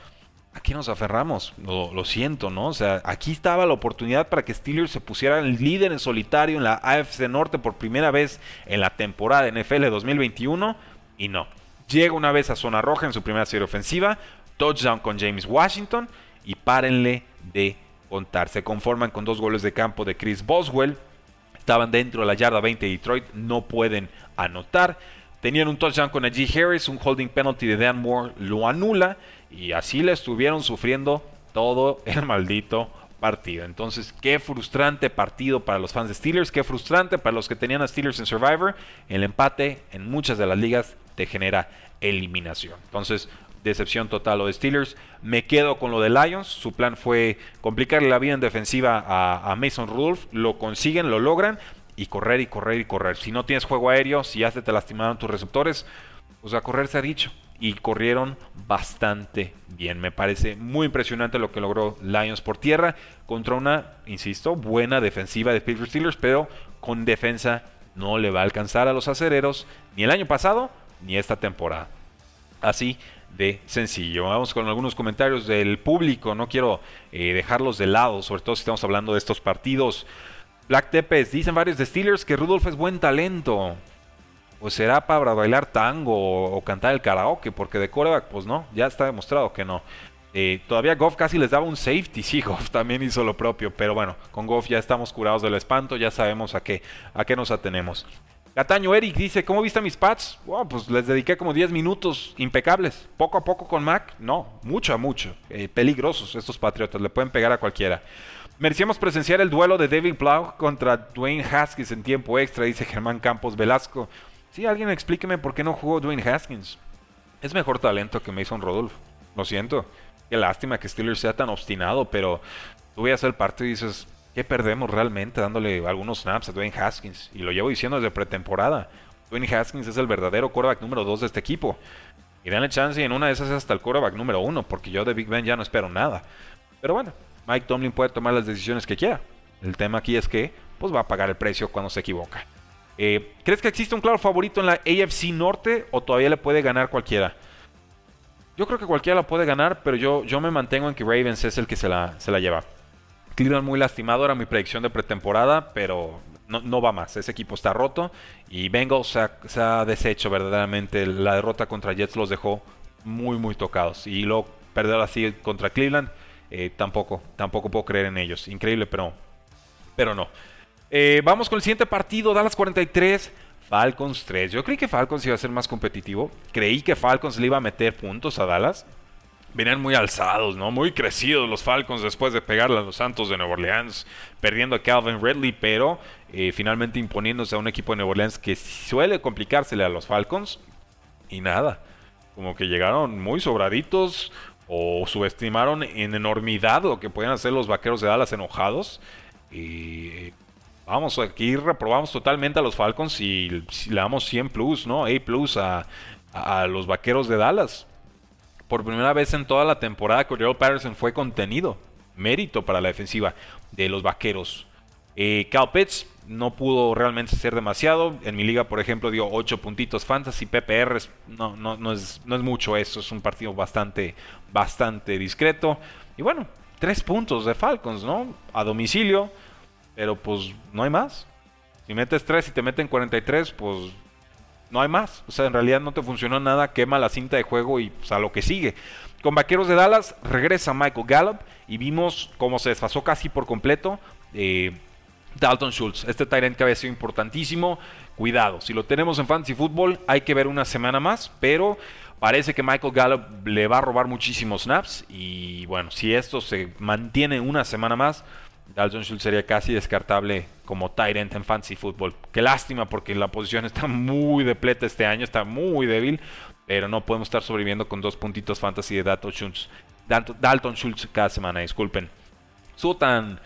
Aquí nos aferramos, lo, siento, ¿no? O sea, aquí estaba la oportunidad para que Steelers se pusiera el líder en solitario en la AFC Norte por primera vez en la temporada NFL 2021 y no. Llega una vez a zona roja en su primera serie ofensiva, touchdown con James Washington y párenle de contar. Se conforman con dos goles de campo de Chris Boswell. Estaban dentro de la yarda 20 de Detroit, no pueden anotar. Tenían un touchdown con Najee Harris, un holding penalty de Dan Moore lo anula y así le estuvieron sufriendo todo el maldito partido. Entonces, qué frustrante partido para los fans de Steelers, qué frustrante para los que tenían a Steelers en Survivor. El empate en muchas de las ligas te genera eliminación. Entonces, decepción total lo de Steelers. Me quedo con lo de Lions. Su plan fue complicarle la vida en defensiva a, Mason Rudolph. Lo consiguen, lo logran y correr y correr y correr. Si no tienes juego aéreo, si ya te lastimaron tus receptores, pues a correr se ha dicho. Y corrieron bastante bien. Me parece muy impresionante lo que logró Lions por tierra contra una, insisto, buena defensiva de Pittsburgh Steelers, pero con defensa no le va a alcanzar a los acereros ni el año pasado ni esta temporada. Así de sencillo. Vamos con algunos comentarios del público. No quiero eh, dejarlos de lado, sobre todo si estamos hablando de estos partidos Black Tepes, dicen varios de Steelers que Rudolph es buen talento. Pues será para bailar tango o, cantar el karaoke, porque de coreback, pues no, ya está demostrado que no. Eh, todavía Goff casi les daba un safety, sí, Goff también hizo lo propio, pero bueno, con Goff ya estamos curados del espanto, ya sabemos a qué, a qué nos atenemos. Cataño Eric dice, ¿cómo viste mis pads? pues les dediqué como 10 minutos impecables. Poco a poco con Mac, no, mucho a mucho. Eh, peligrosos estos Patriotas, le pueden pegar a cualquiera. Merecíamos presenciar el duelo de David Blau contra Dwayne Haskins en tiempo extra, dice Germán Campos Velasco. Sí, alguien explíqueme por qué no jugó Dwayne Haskins. Es mejor talento que Mason Rodolfo. Lo siento. Qué lástima que Steelers sea tan obstinado, pero tú veas el partido y dices, ¿qué perdemos realmente dándole algunos snaps a Dwayne Haskins? Y lo llevo diciendo desde pretemporada. Dwayne Haskins es el verdadero quarterback número 2 de este equipo. Y danle chance y en una de esas hasta el quarterback número 1, porque yo de Big Ben ya no espero nada. Pero bueno, Mike Tomlin puede tomar las decisiones que quiera. El tema aquí es que pues va a pagar el precio cuando se equivoca. Eh, ¿Crees que existe un claro favorito en la AFC Norte o todavía le puede ganar cualquiera? Yo creo que cualquiera la puede ganar, pero yo, yo me mantengo en que Ravens es el que se la, se la lleva. Cleveland muy lastimado, era mi predicción de pretemporada, pero no, va más. Ese equipo está roto y Bengals se ha, se ha, deshecho verdaderamente. La derrota contra Jets los dejó muy, muy tocados. Y luego perder así contra Cleveland eh, tampoco, tampoco puedo creer en ellos. Increíble, pero, pero no. Eh, vamos con el siguiente partido, Dallas 43, Falcons 3. Yo creí que Falcons iba a ser más competitivo. Creí que Falcons le iba a meter puntos a Dallas. Venían muy alzados, ¿no? Muy crecidos los Falcons después de pegarle a los Santos de Nueva Orleans, perdiendo a Calvin Ridley, pero eh, finalmente imponiéndose a un equipo de Nueva Orleans que suele complicársele a los Falcons. Y nada, como que llegaron muy sobraditos, o subestimaron en enormidad lo que podían hacer los vaqueros de Dallas enojados. Y vamos, aquí reprobamos totalmente a los Falcons y le damos 100 plus, ¿no? A plus a, los vaqueros de Dallas. Por primera vez en toda la temporada, Cordero Patterson fue contenido. Mérito para la defensiva de los vaqueros. Eh, Cal Pitts no pudo realmente ser demasiado. En mi liga, por ejemplo, dio 8 puntitos fantasy, PPR. No, no, no, es, no es mucho eso. Es un partido bastante, bastante discreto. Y bueno, 3 puntos de Falcons, ¿no? A domicilio. Pero pues no hay más. Si metes 3 y te meten 43, pues no hay más. O sea, en realidad no te funcionó nada. Quema la cinta de juego y pues, a lo que sigue. Con Vaqueros de Dallas regresa Michael Gallup y vimos cómo se desfasó casi por completo. Eh, Dalton Schultz, este tight que había sido importantísimo. Cuidado, si lo tenemos en Fantasy Football, hay que ver una semana más, pero parece que Michael Gallup le va a robar muchísimos snaps. Y bueno, si esto se mantiene una semana más, Dalton Schultz sería casi descartable como end en fantasy football. Qué lástima porque la posición está muy depleta este año, está muy débil, pero no podemos estar sobreviviendo con dos puntitos fantasy de Dalton Schultz, Dalton Schultz cada semana, disculpen. Estuvo tan,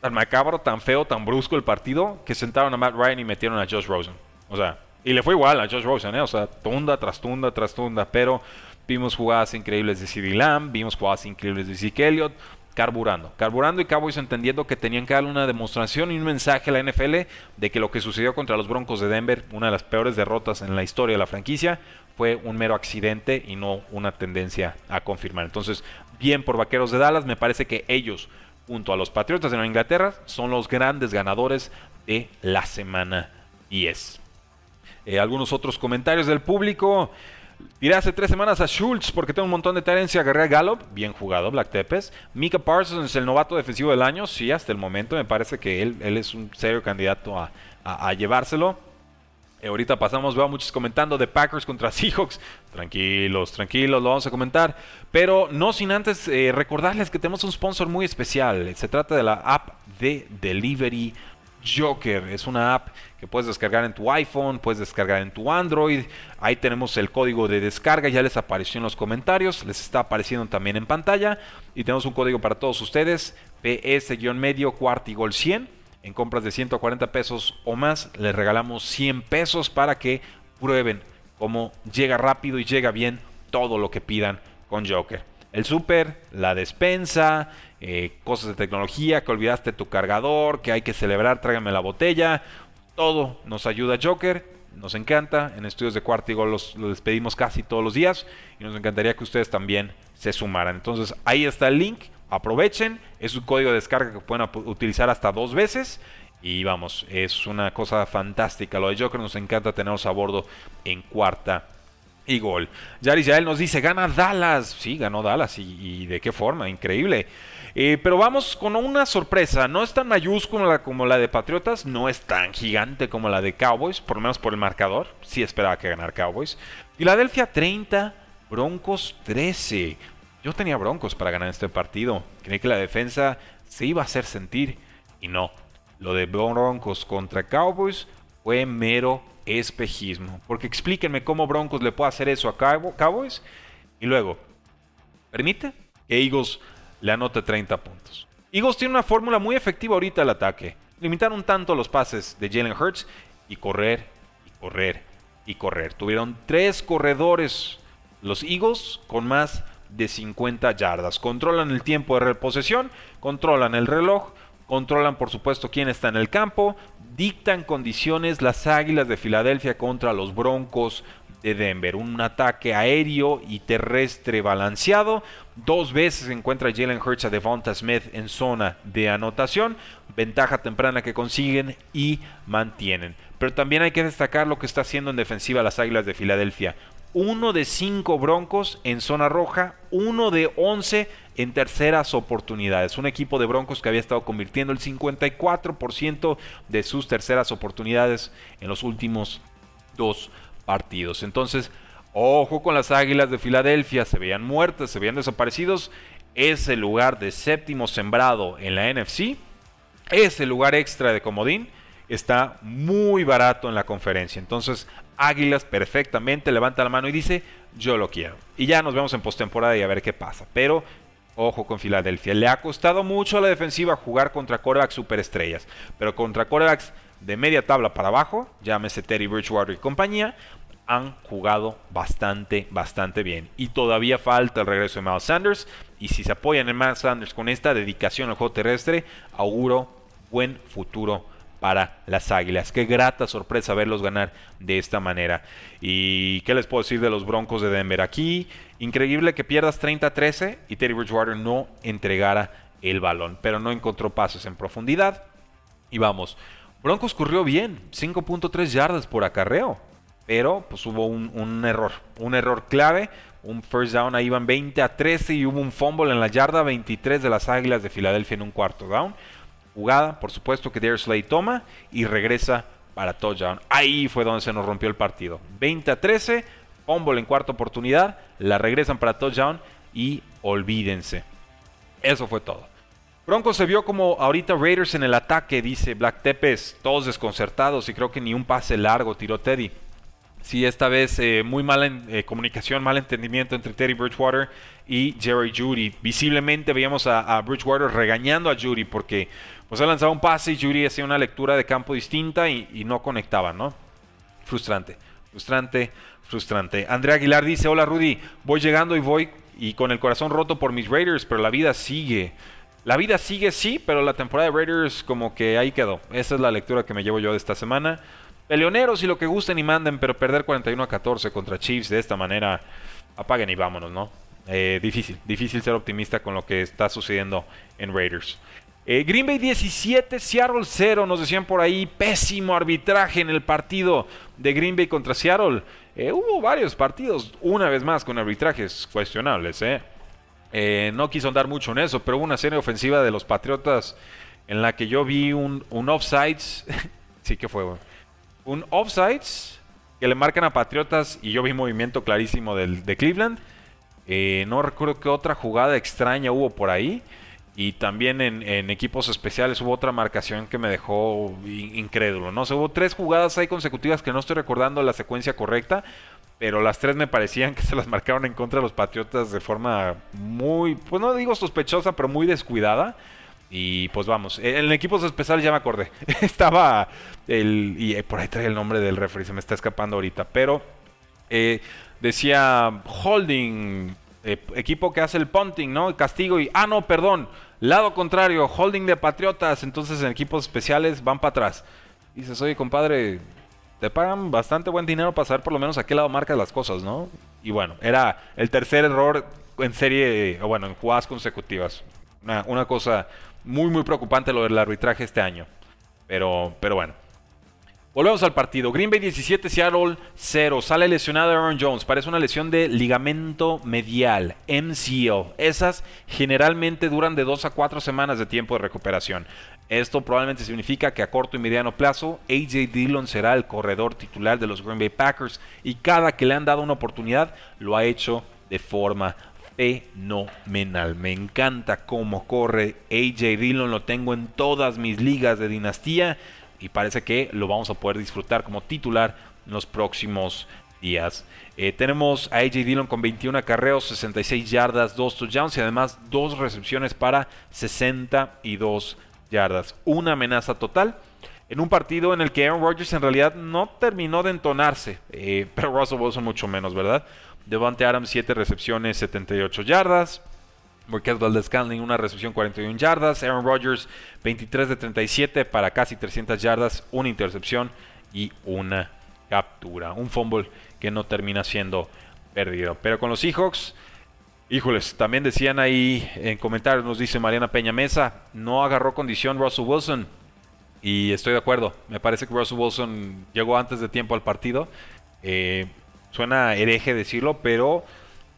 tan macabro, tan feo, tan brusco el partido que sentaron a Matt Ryan y metieron a Josh Rosen. O sea, y le fue igual a Josh Rosen, ¿eh? O sea, tunda tras tunda tras tunda, pero vimos jugadas increíbles de CD Lamb, vimos jugadas increíbles de Zeke Elliott, carburando. Carburando y Cowboys entendiendo que tenían que darle una demostración y un mensaje a la NFL de que lo que sucedió contra los Broncos de Denver, una de las peores derrotas en la historia de la franquicia, fue un mero accidente y no una tendencia a confirmar. Entonces, bien por Vaqueros de Dallas, me parece que ellos, junto a los Patriotas de Nueva Inglaterra, son los grandes ganadores de la semana 10. Eh, algunos otros comentarios del público. Tiré hace tres semanas a Schultz porque tengo un montón de tenencia. Agarré a Gallup, bien jugado, Black Tepes. Mika Parsons, el novato defensivo del año. Sí, hasta el momento me parece que él, él es un serio candidato a, llevárselo. Eh, ahorita pasamos, veo a muchos comentando de Packers contra Seahawks. Tranquilos, tranquilos, lo vamos a comentar. Pero no sin antes eh, recordarles que tenemos un sponsor muy especial. Se trata de la app de Delivery Joker. Es una app que puedes descargar en tu iPhone, puedes descargar en tu Android. Ahí tenemos el código de descarga, ya les apareció en los comentarios, les está apareciendo también en pantalla. Y tenemos un código para todos ustedes, PS-medio cuartigol 100. En compras de 140 pesos o más, les regalamos 100 pesos para que prueben cómo llega rápido y llega bien todo lo que pidan con Joker. El super, la despensa, eh, cosas de tecnología, que olvidaste tu cargador, que hay que celebrar, tráigame la botella. Todo nos ayuda Joker, nos encanta. En estudios de Cuartigo los, los despedimos casi todos los días y nos encantaría que ustedes también se sumaran. Entonces ahí está el link, aprovechen. Es un código de descarga que pueden utilizar hasta dos veces. Y vamos, es una cosa fantástica. Lo de Joker nos encanta tenerlos a bordo en cuarta y gol. Yaris Yael nos dice, gana Dallas. Sí, ganó Dallas. ¿Y, de qué forma? Increíble. Eh, pero vamos con una sorpresa. No es tan mayúscula como la de Patriotas. No es tan gigante como la de Cowboys. Por lo menos por el marcador. Sí esperaba que ganar Cowboys. Filadelfia 30, Broncos 13. Yo tenía Broncos para ganar este partido. Creí que la defensa se iba a hacer sentir. Y no. Lo de Broncos contra Cowboys fue mero espejismo. Porque explíquenme cómo Broncos le puede hacer eso a Cowboys. Y luego, permite que Eagles le anote 30 puntos. Eagles tiene una fórmula muy efectiva ahorita al ataque. Limitar un tanto los pases de Jalen Hurts y correr, y correr, y correr. Tuvieron tres corredores los Eagles con más de 50 yardas. Controlan el tiempo de reposesión, controlan el reloj, controlan por supuesto quién está en el campo, dictan condiciones las Águilas de Filadelfia contra los Broncos de Denver. Un ataque aéreo y terrestre balanceado. Dos veces encuentra Jalen Hurts a Devonta Smith en zona de anotación. Ventaja temprana que consiguen y mantienen. Pero también hay que destacar lo que está haciendo en defensiva las Águilas de Filadelfia uno de cinco Broncos en zona roja, uno de 11 en terceras oportunidades. Un equipo de Broncos que había estado convirtiendo el 54% de sus terceras oportunidades en los últimos dos partidos. Entonces, ojo con las Águilas de Filadelfia, se veían muertas, se veían desaparecidos. Es el lugar de séptimo sembrado en la NFC. Es el lugar extra de comodín está muy barato en la conferencia. Entonces, Águilas perfectamente levanta la mano y dice, yo lo quiero. Y ya nos vemos en postemporada y a ver qué pasa. Pero ojo con Filadelfia. Le ha costado mucho a la defensiva jugar contra corebacks superestrellas. Pero contra corebacks de media tabla para abajo, llámese Terry Bridgewater y compañía, han jugado bastante, bastante bien. Y todavía falta el regreso de Miles Sanders. Y si se apoyan en Miles Sanders con esta dedicación al juego terrestre, auguro buen futuro para las Águilas. Qué grata sorpresa verlos ganar de esta manera. ¿Y qué les puedo decir de los Broncos de Denver? Aquí, increíble que pierdas 30-13 y Terry Bridgewater no entregara el balón, pero no encontró pasos en profundidad. Y vamos, Broncos corrió bien, 5.3 yardas por acarreo, pero pues hubo un, error, un error clave, un first down, ahí iban 20 a 13 y hubo un fumble en la yarda 23 de las Águilas de Filadelfia en un cuarto down jugada, por supuesto, que Darius Slay toma y regresa para touchdown. Ahí fue donde se nos rompió el partido. 20 a 13, fumble en cuarta oportunidad, la regresan para touchdown y olvídense. Eso fue todo. Broncos se vio como ahorita Raiders en el ataque, dice Black Tepes, todos desconcertados y creo que ni un pase largo tiró Teddy. Sí, esta vez eh, muy mala eh, comunicación, mal entendimiento entre Teddy Bridgewater y Jerry Judy. Visiblemente veíamos a, Bridgewater regañando a Judy porque pues él lanzaba un pase y Judy hacía una lectura de campo distinta y, y no conectaba, ¿no? Frustrante, frustrante, frustrante. Andrea Aguilar dice, hola Rudy, voy llegando y voy y con el corazón roto por mis Raiders, pero la vida sigue. La vida sigue, sí, pero la temporada de Raiders como que ahí quedó. Esa es la lectura que me llevo yo de esta semana. Peleoneros y lo que gusten y manden, pero perder 41 a 14 contra Chiefs de esta manera, apaguen y vámonos, ¿no? Eh, difícil, difícil ser optimista con lo que está sucediendo en Raiders. Eh, Green Bay 17, Seattle 0, nos decían por ahí, pésimo arbitraje en el partido de Green Bay contra Seattle. Eh, hubo varios partidos, una vez más, con arbitrajes cuestionables, ¿eh? Eh, no quiso andar mucho en eso, pero hubo una serie ofensiva de los Patriotas en la que yo vi un, un offsides. sí que fue, Un offsides que le marcan a Patriotas y yo vi movimiento clarísimo del, de Cleveland. No recuerdo qué otra jugada extraña hubo por ahí. Y también en, equipos especiales hubo otra marcación que me dejó incrédulo. ¿no? hubo tres jugadas ahí consecutivas que no estoy recordando la secuencia correcta pero las tres me parecían que se las marcaron en contra de los Patriotas de forma muy, pues no digo sospechosa, pero muy descuidada. Y pues vamos, en equipos especiales ya me acordé. Estaba el. Y eh, por ahí trae el nombre del referee, se me está escapando ahorita. Pero eh, decía holding, eh, equipo que hace el punting, ¿no? Castigo y. Ah, no, perdón. Lado contrario, holding de Patriotas. Entonces en equipos especiales van para atrás. Y dices, oye, compadre, te pagan bastante buen dinero para saber por lo menos a qué lado marcas las cosas, ¿no? Y bueno, era el tercer error en serie, o bueno, en jugadas consecutivas. Una, cosa muy, muy preocupante lo del arbitraje este año. Pero, pero bueno. Volvemos al partido. Green Bay 17, Seattle 0. Sale lesionado Aaron Jones. Parece una lesión de ligamento medial, MCL. Esas generalmente duran de 2 a 4 semanas de tiempo de recuperación. Esto probablemente significa que a corto y mediano plazo AJ Dillon será el corredor titular de los Green Bay Packers y cada que le han dado una oportunidad lo ha hecho de forma fenomenal. Me encanta cómo corre AJ Dillon, lo tengo en todas mis ligas de dinastía y parece que lo vamos a poder disfrutar como titular en los próximos días. Eh, tenemos a AJ Dillon con 21 acarreos, 66 yardas, 2 touchdowns y además 2 recepciones para 62 yardas. Una amenaza total. En un partido en el que Aaron Rodgers en realidad no terminó de entonarse, eh, pero Russell Wilson mucho menos, ¿verdad? Devante Adams 7 recepciones, 78 yardas. Marquez Valdez una recepción 41 yardas. Aaron Rodgers 23 de 37 para casi 300 yardas, una intercepción y una captura. Un fumble que no termina siendo perdido. Pero con los Seahawks Híjoles, también decían ahí en comentarios, nos dice Mariana Peña Mesa, no agarró condición Russell Wilson. Y estoy de acuerdo, me parece que Russell Wilson llegó antes de tiempo al partido. Eh, suena hereje decirlo, pero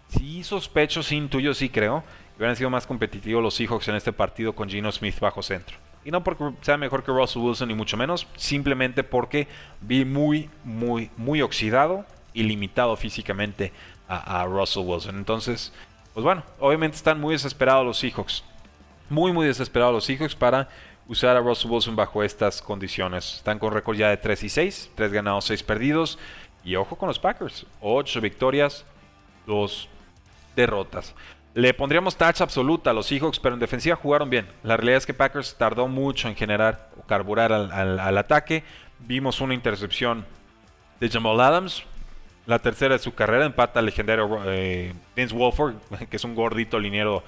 sí sospecho, sí intuyo, sí creo hubieran sido más competitivos los Seahawks en este partido con Gino Smith bajo centro. Y no porque sea mejor que Russell Wilson, ni mucho menos, simplemente porque vi muy, muy, muy oxidado y limitado físicamente a, Russell Wilson. Entonces, pues bueno, obviamente están muy desesperados los Seahawks. Muy, muy desesperados los Seahawks para usar a Russell Wilson bajo estas condiciones. Están con récord ya de 3 y 6, 3 ganados, 6 perdidos. Y ojo con los Packers, 8 victorias, 2 derrotas. Le pondríamos touch absoluta a los Seahawks, pero en defensiva jugaron bien. La realidad es que Packers tardó mucho en generar o carburar al ataque. Vimos una intercepción de Jamal Adams, la tercera de su carrera, empata al legendario eh, Vince Wolford, que es un gordito liniero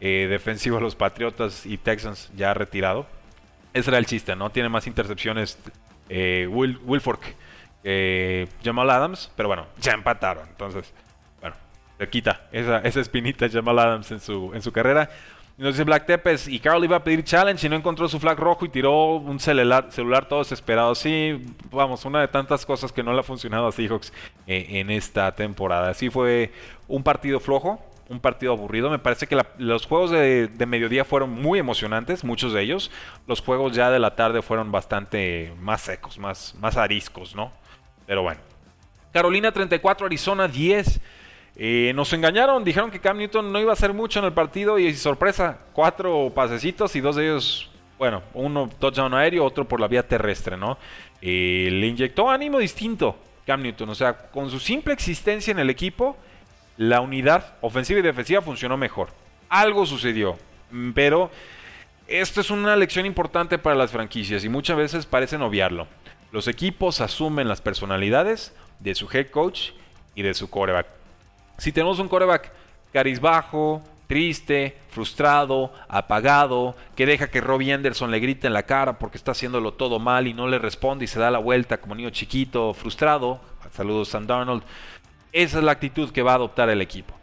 eh, defensivo de los Patriotas y Texans ya retirado. Ese era el chiste, ¿no? Tiene más intercepciones eh, Wilfork que Jamal Adams, pero bueno, ya empataron. Entonces, se quita esa, esa espinita Jamal Adams en su, en su carrera. Nos dice Black Tepes, y Carl iba a pedir challenge y no encontró su flag rojo y tiró un celular, celular todo desesperado. Sí, vamos, una de tantas cosas que no le ha funcionado a Seahawks eh, en esta temporada. Así fue un partido flojo, un partido aburrido. Me parece que los juegos de, mediodía fueron muy emocionantes, muchos de ellos. Los juegos ya de la tarde fueron bastante más secos, más, más ariscos, ¿no? Pero bueno. Carolina 34, Arizona 10. Nos engañaron, dijeron que Cam Newton no iba a hacer mucho en el partido y sorpresa, cuatro pasecitos y dos de ellos, bueno, uno touchdown aéreo, otro por la vía terrestre, ¿no? Le inyectó ánimo distinto Cam Newton, o sea, con su simple existencia en el equipo, la unidad ofensiva y defensiva funcionó mejor. Algo sucedió, mm, pero esto es una lección importante para las franquicias y muchas veces parecen obviarlo. Los equipos asumen las personalidades de su head coach y de su coreback. Si tenemos un coreback carizbajo, triste, frustrado, apagado, que deja que Robbie Anderson le grite en la cara porque está haciéndolo todo mal y no le responde y se da la vuelta como niño chiquito, frustrado. Saludos, Sam Darnold. Esa es la actitud que va a adoptar el equipo.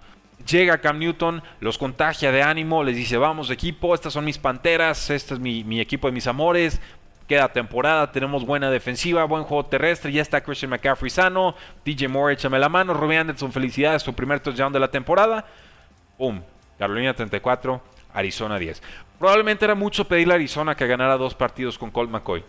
Llega Cam Newton, los contagia de ánimo, les dice, vamos equipo, estas son mis panteras, este es mi, equipo de mis amores, queda temporada, tenemos buena defensiva, buen juego terrestre, ya está Christian McCaffrey sano, DJ Moore échame la mano, Robbie Anderson, felicidades, su primer touchdown de la temporada. ¡Pum! Carolina 34, Arizona 10. Probablemente era mucho pedirle a Arizona que ganara dos partidos con Colt McCoy.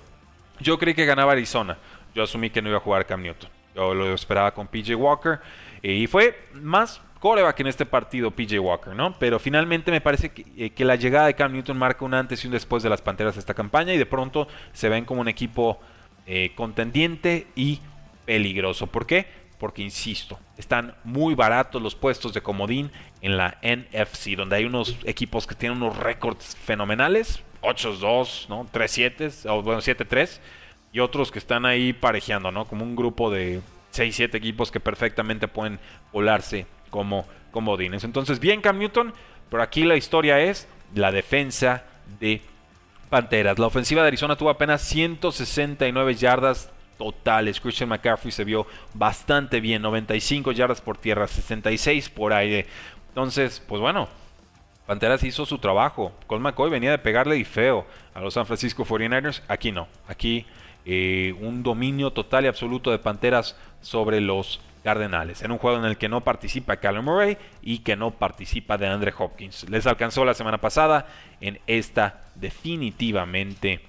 Yo creí que ganaba Arizona. Yo asumí que no iba a jugar Cam Newton. Yo lo esperaba con PJ Walker. Y fue más coreback en este partido PJ Walker, ¿no? Pero finalmente me parece eh, que, la llegada de Cam Newton marca un antes y un después de las Panteras de esta campaña y de pronto se ven como un equipo eh, contendiente y peligroso. ¿Por qué? Porque, insisto, están muy baratos los puestos de comodín en la NFC, donde hay unos equipos que tienen unos récords fenomenales, 8-2, ¿no? 3-7, o bueno, 7-3 y otros que están ahí parejeando, ¿no? Como un grupo de 6, 7 equipos que perfectamente pueden volarse como comodines. Entonces, bien Cam Newton, pero aquí la historia es la defensa de Panteras. La ofensiva de Arizona tuvo apenas 169 yardas totales. Christian McCaffrey se vio bastante bien, 95 yardas por tierra, 66 por aire. Entonces, pues bueno, Panteras hizo su trabajo. Colt McCoy venía de pegarle y feo a los San Francisco 49ers. Aquí no. Aquí eh, un dominio total y absoluto de Panteras sobre los Cardenales, en un juego en el que no participa Callum Murray y que no participa de Andre Hopkins. Les alcanzó la semana pasada, en esta definitivamente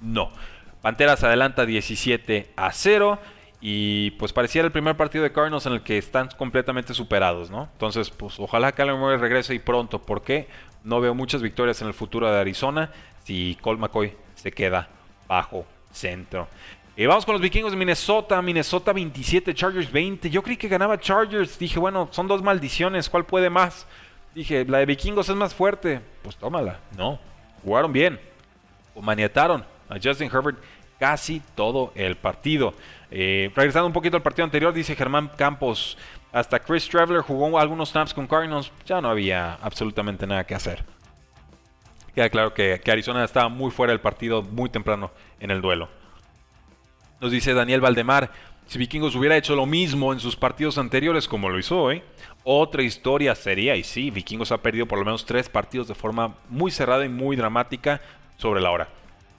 no. Panteras adelanta 17 a 0 y pues pareciera el primer partido de Cardinals en el que están completamente superados, ¿no? Entonces, pues ojalá Callum Murray regrese y pronto, porque no veo muchas victorias en el futuro de Arizona si Colt McCoy se queda bajo centro. Vamos con los vikingos de Minnesota. Minnesota 27, Chargers 20. Yo creí que ganaba Chargers. Dije, bueno, son dos maldiciones. ¿Cuál puede más? Dije, la de vikingos es más fuerte. Pues tómala. No. Jugaron bien. O maniataron a Justin Herbert casi todo el partido. Eh, regresando un poquito al partido anterior, dice Germán Campos. Hasta Chris Traveler jugó algunos snaps con Cardinals. Ya no había absolutamente nada que hacer. Queda claro que, Arizona estaba muy fuera del partido muy temprano en el duelo. Nos dice Daniel Valdemar, si Vikingos hubiera hecho lo mismo en sus partidos anteriores como lo hizo hoy, otra historia sería, y sí, Vikingos ha perdido por lo menos tres partidos de forma muy cerrada y muy dramática sobre la hora.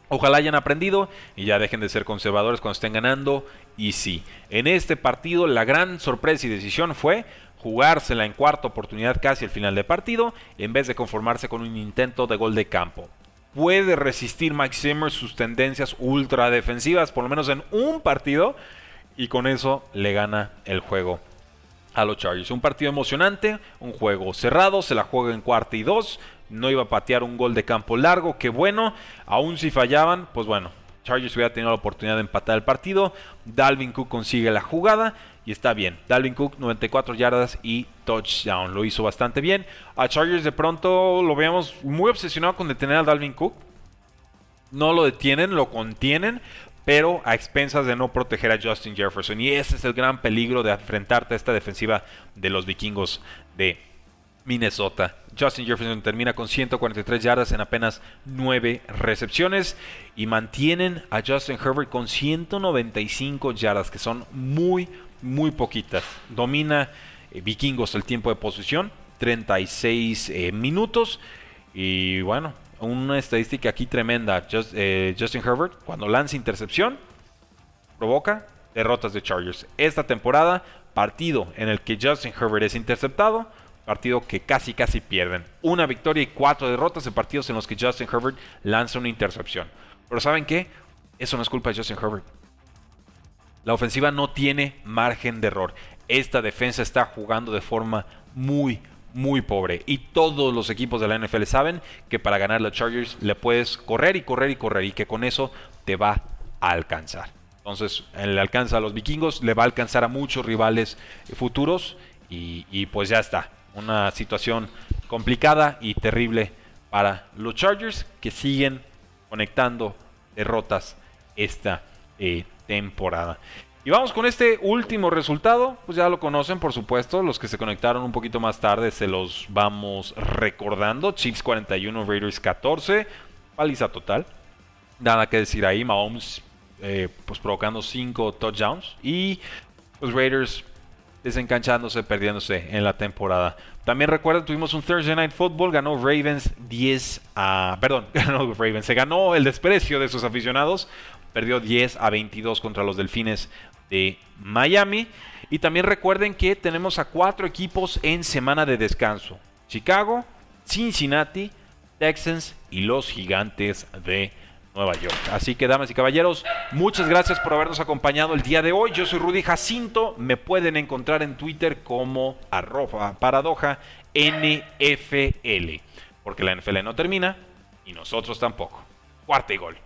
Ojalá hayan aprendido y ya dejen de ser conservadores cuando estén ganando. Y sí, en este partido la gran sorpresa y decisión fue jugársela en cuarta oportunidad casi al final del partido, en vez de conformarse con un intento de gol de campo. ¿Puede resistir Mike Zimmer sus tendencias ultra defensivas, por lo menos en un partido? Y con eso le gana el juego a los Chargers. Un partido emocionante, un juego cerrado, se la juega en cuarta y dos. No iba a patear un gol de campo largo, que bueno. Aún si fallaban, pues bueno, Chargers hubiera tenido la oportunidad de empatar el partido. Dalvin Cook consigue la jugada y está bien. Dalvin Cook 94 yardas y touchdown. Lo hizo bastante bien. A Chargers de pronto lo veíamos muy obsesionado con detener a Dalvin Cook. No lo detienen, lo contienen, pero a expensas de no proteger a Justin Jefferson. Y ese es el gran peligro de enfrentarte a esta defensiva de los vikingos de Minnesota. Justin Jefferson termina con 143 yardas en apenas 9 recepciones y mantienen a Justin Herbert con 195 yardas, que son muy, muy poquitas. Domina eh, Vikingos el tiempo de posición, 36 eh, minutos. Y bueno, una estadística aquí tremenda. Eh, Justin Herbert, cuando lanza intercepción, provoca derrotas de Chargers. Esta temporada, partido en el que Justin Herbert es interceptado, partido que casi casi pierden. Una victoria y cuatro derrotas en partidos en los que Justin Herbert lanza una intercepción. Pero ¿saben qué? Eso no es culpa de Justin Herbert. La ofensiva no tiene margen de error. Esta defensa está jugando de forma muy, muy pobre. Y todos los equipos de la NFL saben que para ganar los Chargers le puedes correr y correr y correr y que con eso te va a alcanzar. Entonces, le alcanza a los vikingos, le va a alcanzar a muchos rivales futuros y, pues ya está. Una situación complicada y terrible para los Chargers que siguen conectando derrotas esta eh, temporada. Y vamos con este último resultado, pues ya lo conocen por supuesto, los que se conectaron un poquito más tarde se los vamos recordando. Chiefs 41, Raiders 14, paliza total. Nada que decir ahí, Mahomes eh, pues provocando 5 touchdowns y los Raiders desencanchándose, perdiéndose en la temporada. También recuerden, tuvimos un Thursday Night Football, ganó Ravens 10 a... Perdón, ganó Ravens, se ganó el desprecio de sus aficionados, perdió 10 a 22 contra los Delfines de Miami. Y también recuerden que tenemos a cuatro equipos en semana de descanso. Chicago, Cincinnati, Texans y los Gigantes de Nueva York. Así que, damas y caballeros, muchas gracias por habernos acompañado el día de hoy. Yo soy Rudy Jacinto. Me pueden encontrar en Twitter como arroba paradoja NFL. Porque la NFL no termina y nosotros tampoco. Cuarta y gol.